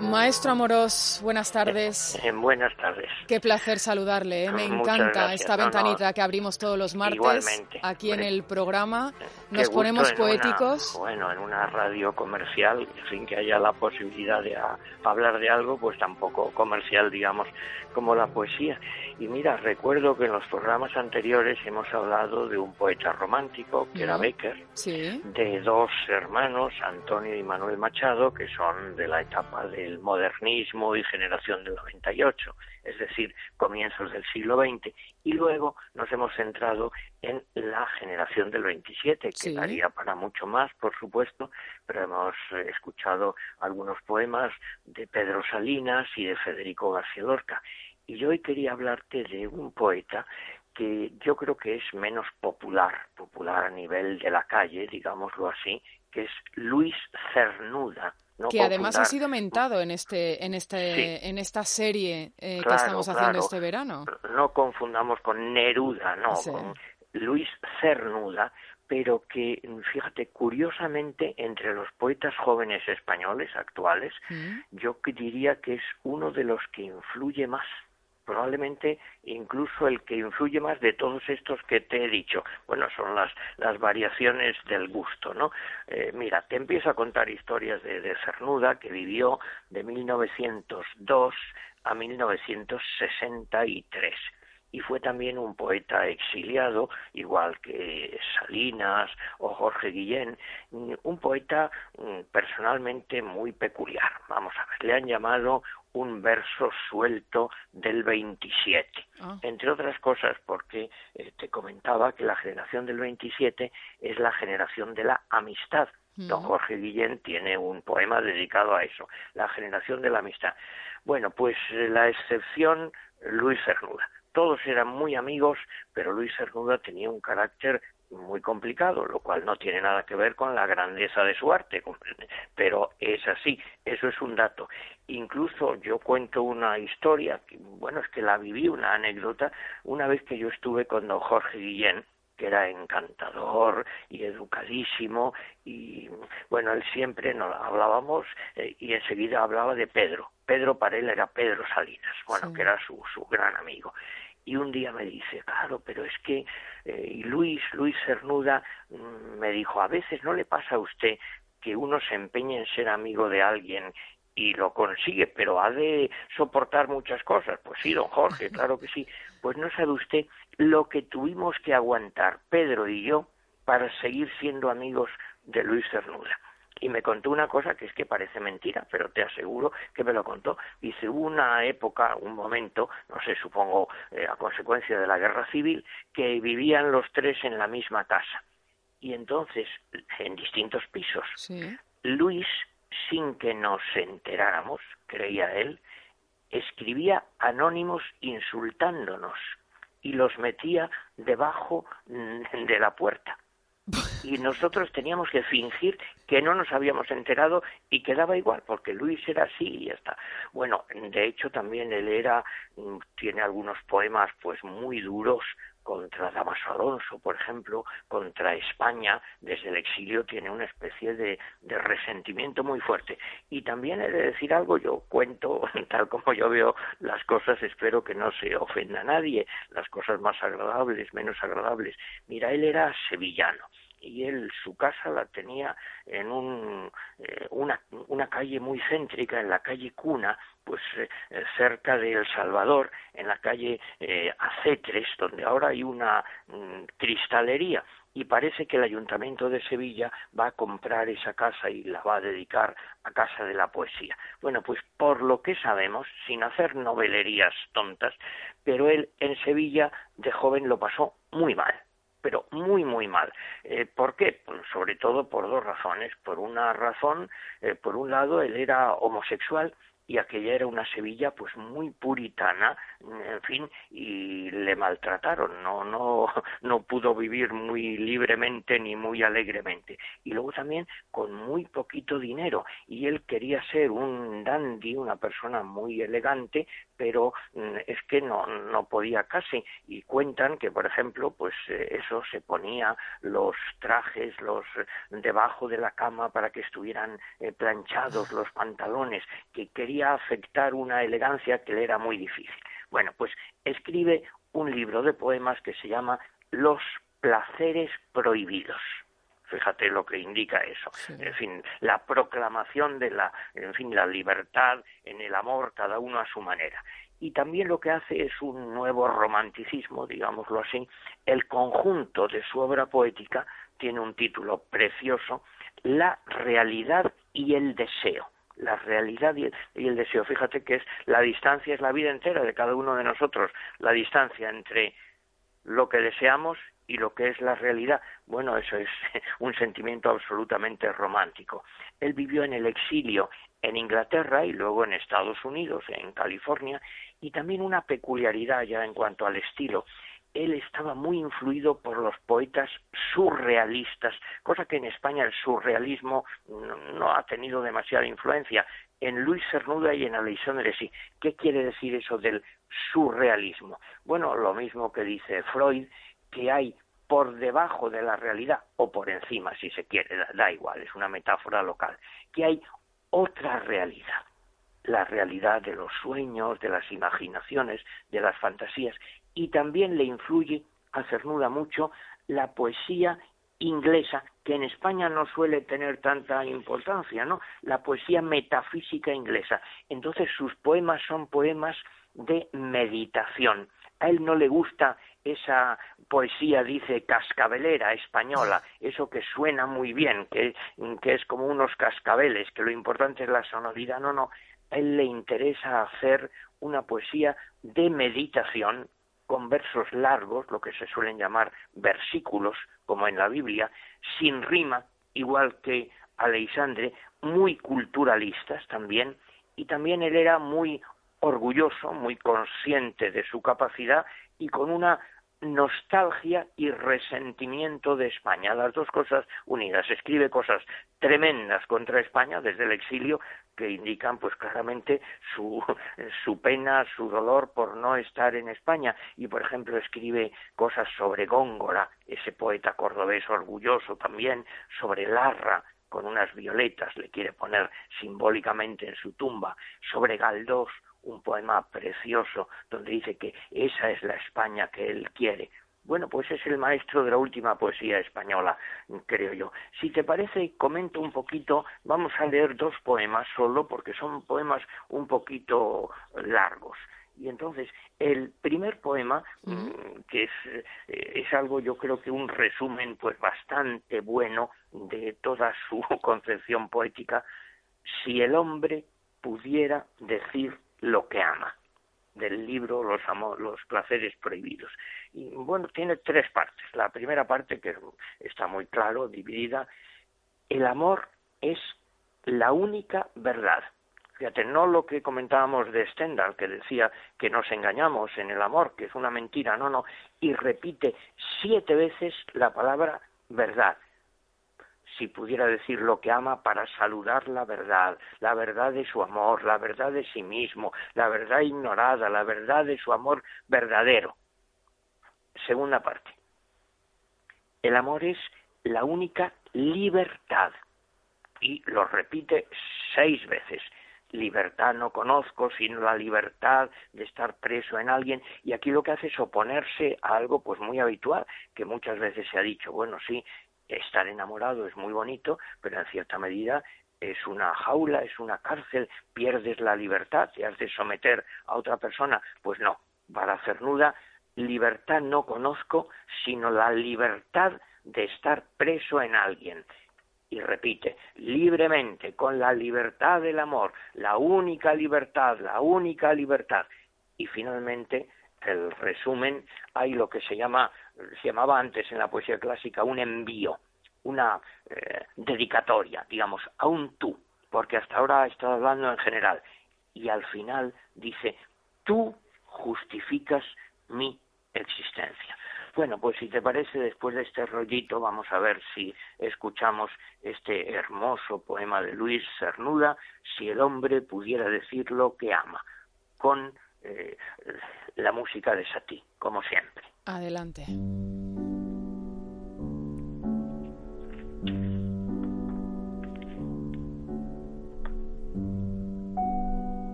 Maestro Amorós, buenas tardes. Eh, buenas tardes. Qué placer saludarle. ¿eh? Me encanta esta ventanita que abrimos todos los martes aquí en el programa. Nos ponemos poéticos. bueno, en una radio comercial, sin que haya la posibilidad de hablar de algo, pues tampoco comercial, digamos, como la poesía. Y mira, recuerdo que en los programas anteriores hemos hablado de un poeta romántico, que era Becker, de dos hermanos, Antonio y Manuel Machado, que son de la etapa del modernismo y generación del 98, es decir, comienzos del siglo XX. Y luego nos hemos centrado en la generación del 27, que daría para mucho más, por supuesto, pero hemos escuchado algunos poemas de Pedro Salinas y de Federico García Lorca. Y yo hoy quería hablarte de un poeta que yo creo que es menos popular, popular a nivel de la calle, digámoslo así, que es Luis Cernuda. Que además ha sido mentado en este en este en esta serie eh, que estamos haciendo este verano. No confundamos con Neruda, no, con Luis Cernuda, pero que, fíjate, curiosamente, entre los poetas jóvenes españoles actuales, mm. yo diría que es uno de los que influye más probablemente incluso el que influye más de todos estos que te he dicho. Bueno, son las, las variaciones del gusto, ¿no? Eh, mira, te empiezo a contar historias de, de Cernuda, que vivió de 1902 a 1963 y fue también un poeta exiliado, igual que Salinas o Jorge Guillén, un poeta mm, personalmente muy peculiar. Vamos a ver, le han llamado un verso suelto del 27, ah. entre otras cosas porque eh, te comentaba que la generación del 27 es la generación de la amistad. Don Jorge Guillén tiene un poema dedicado a eso, la generación de la amistad. Bueno, pues eh, la excepción, Luis Cernuda todos eran muy amigos, pero Luis Cernuda tenía un carácter muy complicado, lo cual no tiene nada que ver con la grandeza de su arte, pero es así, eso es un dato. Incluso yo cuento una historia, bueno, es que la viví, una anécdota, una vez que yo estuve con don Jorge Guillén, que era encantador y educadísimo y bueno, él siempre nos hablábamos eh, y enseguida hablaba de Pedro. Pedro para él era Pedro Salinas, bueno, que era su, su gran amigo y un día me dice, claro, pero es que eh, y Luis, Luis Cernuda mm, me dijo, a veces no le pasa a usted que uno se empeñe en ser amigo de alguien y lo consigue, pero ha de soportar muchas cosas. Pues sí, don Jorge, claro que sí. Pues no sabe usted lo que tuvimos que aguantar Pedro y yo para seguir siendo amigos de Luis Cernuda y me contó una cosa que es que parece mentira, pero te aseguro que me lo contó. Dice, una época, un momento, no sé, supongo eh, a consecuencia de la guerra civil, que vivían los tres en la misma casa. Y entonces, en distintos pisos, Luis, sin que nos enteráramos, creía él, escribía anónimos insultándonos y los metía debajo mm, de la puerta y nosotros teníamos que fingir que no nos habíamos enterado y quedaba igual, porque Luis era así y ya está. Bueno, de hecho también él era, mm, tiene algunos poemas pues muy duros contra Damaso Alonso, por ejemplo, contra España, desde el exilio tiene una especie de, de, resentimiento muy fuerte. Y también he de decir algo, yo cuento tal como yo veo las cosas, espero que no se ofenda a nadie, las cosas más agradables, menos agradables. Mira, él era sevillano y él su casa la tenía en un, eh, una, una calle muy céntrica, en la calle Cuna, pues eh, cerca de El Salvador, en la calle eh, donde ahora hay una mm, cristalería y parece que el Ayuntamiento de Sevilla va a comprar esa casa y la va a dedicar a Casa de la Poesía. Bueno, pues por lo que sabemos, sin hacer novelerías tontas, pero él en Sevilla de joven lo pasó muy mal pero muy, muy mal. Eh, ¿Por qué? Pues sobre todo por dos razones. Por una razón, eh, por un lado, él era homosexual y aquella era una Sevilla pues muy puritana, en fin, y le maltrataron, no, no, no, pudo vivir muy libremente ni muy alegremente. Y luego también con muy poquito dinero. Y él quería ser un dandy, una persona muy elegante, pero mm, es que no, no podía casi. Y cuentan que, por ejemplo, pues eh, eso se ponía los trajes, los debajo de la cama para que estuvieran eh, planchados los pantalones, que quería afectar una elegancia que le era muy difícil. Bueno, pues escribe un libro de poemas que se llama Los placeres prohibidos. Fíjate lo que indica eso. En fin, la proclamación de la, en fin, la libertad en el amor, cada uno a su manera. Y también lo que hace es un nuevo romanticismo, digámoslo así. El conjunto de su obra poética tiene un título precioso, La realidad y el deseo la realidad y el, deseo. Fíjate que es la distancia es la vida entera de cada uno de nosotros, la distancia entre lo que deseamos y lo que es la realidad. Bueno, eso es un sentimiento absolutamente romántico. Él vivió en el exilio en Inglaterra y luego en Estados Unidos, en California, y también una peculiaridad ya en cuanto al estilo él estaba muy influido por los poetas surrealistas, cosa que en España el surrealismo no, ha tenido demasiada influencia. En Luis Cernuda y en Alexandre sí. ¿Qué quiere decir eso del surrealismo? Bueno, lo mismo que dice Freud, que hay por debajo de la realidad, o por encima, si se quiere, da igual, es una metáfora local, que hay otra realidad la realidad de los sueños, de las imaginaciones, de las fantasías, y también le influye a Cernuda mucho la poesía inglesa, que en España no suele tener tanta importancia, ¿no? La poesía metafísica inglesa. Entonces sus poemas son poemas de meditación. A él no le gusta esa poesía, dice, cascabelera española, eso que suena muy bien, que, que es como unos cascabeles, que lo importante es la sonoridad. No, no, a él le interesa hacer una poesía de meditación con versos largos, lo que se suelen llamar versículos, como en la Biblia, sin rima, igual que Alexandre, muy culturalistas también, y también él era muy orgulloso, muy consciente de su capacidad y con una nostalgia y resentimiento de España, las dos cosas unidas. Escribe cosas tremendas contra España desde el exilio que indican pues claramente su, su pena, su dolor por no estar en España y por ejemplo escribe cosas sobre Góngora, ese poeta cordobés orgulloso también, sobre Larra, con unas violetas le quiere poner simbólicamente en su tumba, sobre Galdós, un poema precioso donde dice que esa es la España que él quiere. Bueno, pues es el maestro de la última poesía española, creo yo. Si te parece, comento un poquito, vamos a leer dos poemas solo, porque son poemas un poquito largos. Y entonces, el primer poema, mm, que es, eh, es algo, yo creo que un resumen pues bastante bueno de toda su concepción poética, si el hombre pudiera decir lo que ama del libro Los, los placeres prohibidos. Y bueno, tiene tres partes. La primera parte, que está muy claro, dividida, el amor es la única verdad. Fíjate, no lo que comentábamos de Stendhal, que decía que nos engañamos en el amor, que es una mentira, no, no, y repite siete veces la palabra verdad si pudiera decir lo que ama para saludar la verdad, la verdad de su amor, la verdad de sí mismo, la verdad ignorada, la verdad de su amor verdadero. Segunda parte. El amor es la única libertad. Y lo repite seis veces. Libertad no conozco, sino la libertad de estar preso en alguien. Y aquí lo que hace es oponerse a algo pues muy habitual, que muchas veces se ha dicho, bueno, sí, estar enamorado es muy bonito, pero en cierta medida es una jaula, es una cárcel, pierdes la libertad, te has de someter a otra persona. Pues no, para Cernuda, libertad no conozco, sino la libertad de estar preso en alguien. Y repite, libremente, con la libertad del amor, la única libertad, la única libertad. Y finalmente, el resumen, hay lo que se llama se llamaba antes en la poesía clásica un envío, una eh, dedicatoria, digamos, a un tú, porque hasta ahora ha estado hablando en general. Y al final dice, tú justificas mi existencia. Bueno, pues si te parece, después de este rollito, vamos a ver si escuchamos este hermoso poema de Luis Cernuda, Si el hombre pudiera decir lo que ama, con eh, la música de Satí, como siempre. Adelante.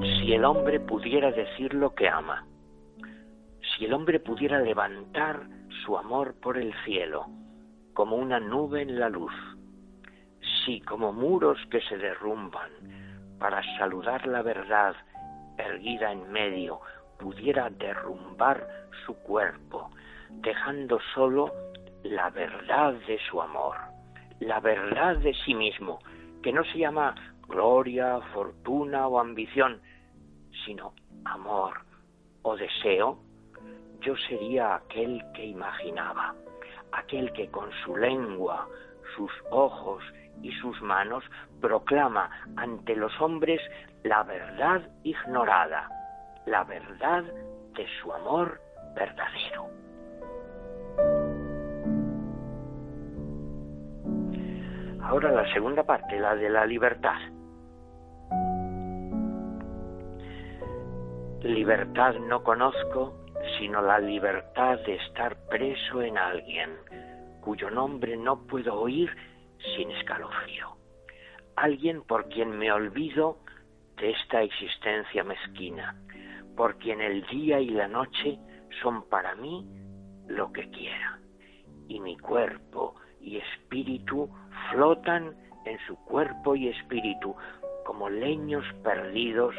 Si el hombre pudiera decir lo que ama, si el hombre pudiera levantar su amor por el cielo, como una nube en la luz, si como muros que se derrumban para saludar la verdad erguida en medio, pudiera derrumbar su cuerpo, dejando solo la verdad de su amor, la verdad de sí mismo, que no se llama gloria, fortuna o ambición, sino amor o deseo, yo sería aquel que imaginaba, aquel que con su lengua, sus ojos y sus manos proclama ante los hombres la verdad ignorada, la verdad de su amor verdadero. Ahora la segunda parte, la de la libertad. Libertad no conozco sino la libertad de estar preso en alguien cuyo nombre no puedo oír sin escalofrío. Alguien por quien me olvido de esta existencia mezquina, por quien el día y la noche son para mí lo que quiera, y mi cuerpo y espíritu flotan en su cuerpo y espíritu como leños perdidos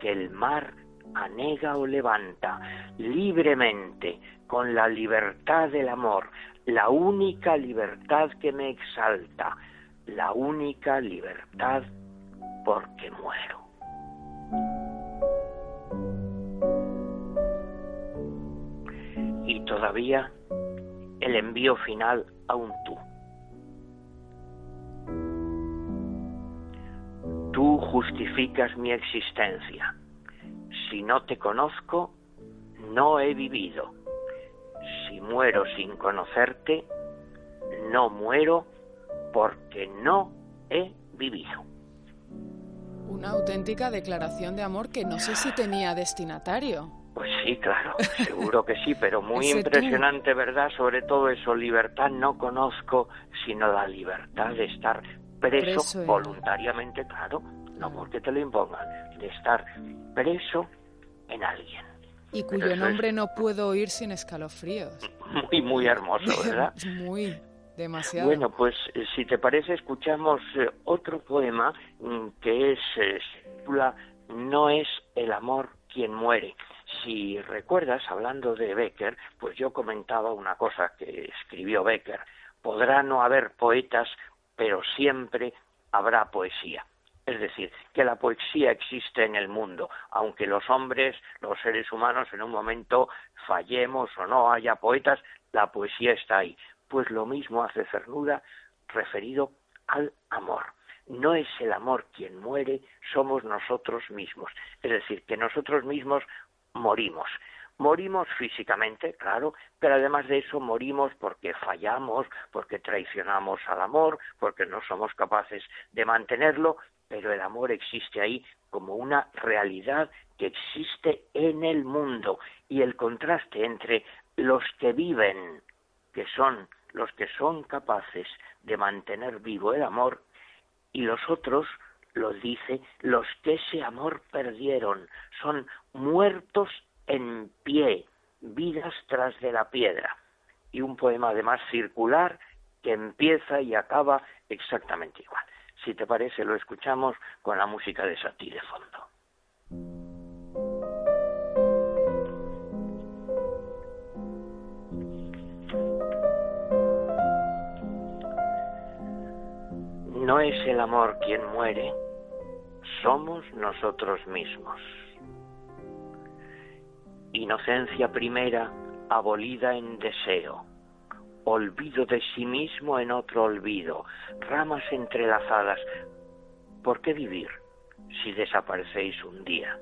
que el mar anega o levanta libremente con la libertad del amor, la única libertad que me exalta, la única libertad porque muero. Todavía el envío final a un tú. Tú justificas mi existencia si no te conozco, no he vivido. Si muero sin conocerte, no muero porque no he vivido. Una auténtica declaración de amor que no sé si tenía destinatario. Pues sí, claro, seguro que sí, pero muy impresionante, ¿verdad? Sobre todo eso, libertad no conozco, sino la libertad de estar preso, voluntariamente, claro, no porque te lo impongan, de estar preso en alguien. Y cuyo nombre no puedo oír sin escalofríos. Muy, muy hermoso, ¿verdad? muy, demasiado. Bueno, pues eh, si te parece, escuchamos eh, otro poema mm, que es, eh, No es el amor quien muere. Si recuerdas, hablando de Becker, pues yo comentaba una cosa que escribió Becker. Podrá no haber poetas, pero siempre habrá poesía. Es decir, que la poesía existe en el mundo, aunque los hombres, los seres humanos, en un momento fallemos o no haya poetas, la poesía está ahí. Pues lo mismo hace Cernuda referido al amor. No es el amor quien muere, somos nosotros mismos. Es decir, que nosotros mismos morimos. Morimos físicamente, claro, pero además de eso morimos porque fallamos, porque traicionamos al amor, porque no somos capaces de mantenerlo pero el amor existe ahí como una realidad que existe en el mundo y el contraste entre los que viven, que son los que son capaces de mantener vivo el amor, y los otros, lo dice, los que ese amor perdieron, son muertos en pie, vidas tras de la piedra. Y un poema además circular que empieza y acaba exactamente igual. Si te parece, lo escuchamos con la música de Satie de fondo. No es el amor quien muere, somos nosotros mismos. Inocencia primera abolida en deseo olvido de sí mismo en otro olvido, ramas entrelazadas. ¿Por qué vivir si desaparecéis un día?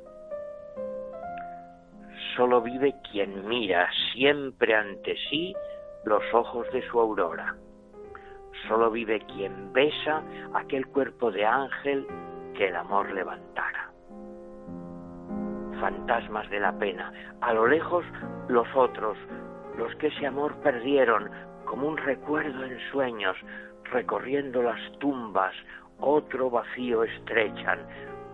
solo vive quien mira siempre ante sí los ojos de su aurora. Solo vive quien besa aquel cuerpo de ángel que el amor levantara. Fantasmas de la pena, a lo lejos los otros, los que ese amor perdieron como un recuerdo en sueños, recorriendo las tumbas, otro vacío estrechan,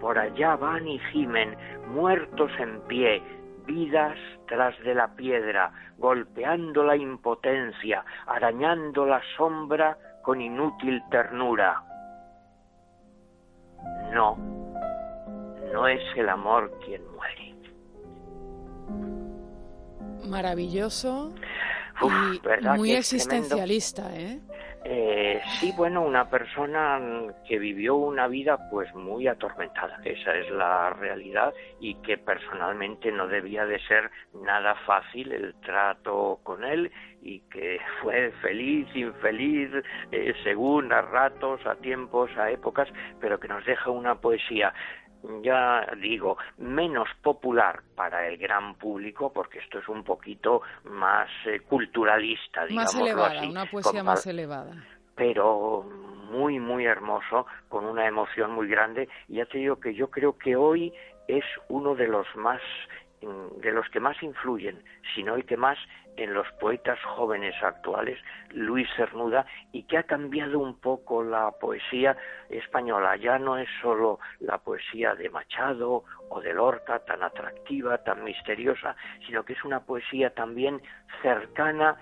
por allá van y gimen, muertos en pie, vidas tras de la piedra, golpeando la impotencia, arañando la sombra con inútil ternura. No, no es el amor quien muere. Maravilloso y muy existencialista, ¿eh? Eh, sí, bueno, una persona que vivió una vida pues muy atormentada, esa es la realidad y que personalmente no debía de ser nada fácil el trato con él y que fue feliz, infeliz, eh, según a ratos, a tiempos, a épocas, pero que nos deja una poesía ya digo, menos popular para el gran público, porque esto es un poquito más eh, culturalista, digamos. Más elevada, una poesía más elevada. Pero muy, muy hermoso, con una emoción muy grande. Y ya te digo que yo creo que hoy es uno de los más de los que más influyen, sino el que más en los poetas jóvenes actuales, Luis Cernuda, y que ha cambiado un poco la poesía española. Ya no es solo la poesía de Machado o de Lorca, tan atractiva, tan misteriosa, sino que es una poesía también cercana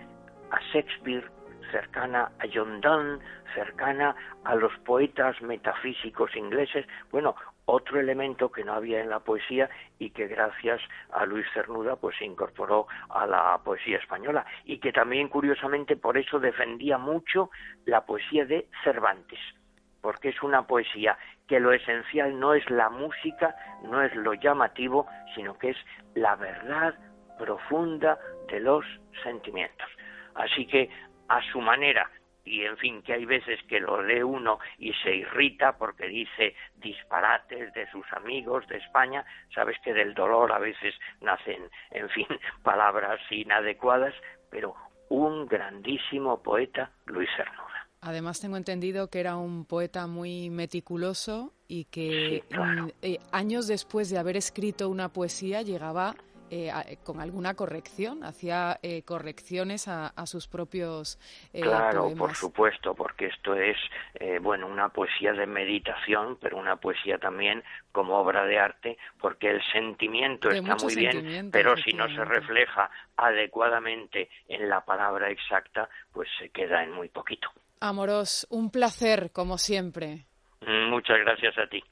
a Shakespeare, cercana a John Donne, cercana a los poetas metafísicos ingleses. Bueno, otro elemento que no había en la poesía y que gracias a Luis Cernuda pues se incorporó a la poesía española y que también curiosamente por eso defendía mucho la poesía de Cervantes porque es una poesía que lo esencial no es la música, no es lo llamativo, sino que es la verdad profunda de los sentimientos. Así que a su manera y en fin, que hay veces que lo lee uno y se irrita porque dice disparates de sus amigos de España, sabes que del dolor a veces nacen, en fin, palabras inadecuadas, pero un grandísimo poeta, Luis Cernuda. Además tengo entendido que era un poeta muy meticuloso y que mm, eh, años después de haber escrito una poesía llegaba eh, eh, con alguna corrección, hacía eh, correcciones a, sus propios Claro, por supuesto, porque esto es, bueno, una poesía de meditación, pero una poesía también como obra de arte, porque el sentimiento está muy bien, pero si no se refleja adecuadamente en la palabra exacta, pues se queda en muy poquito. Amoros, un placer, como siempre. Muchas gracias a ti.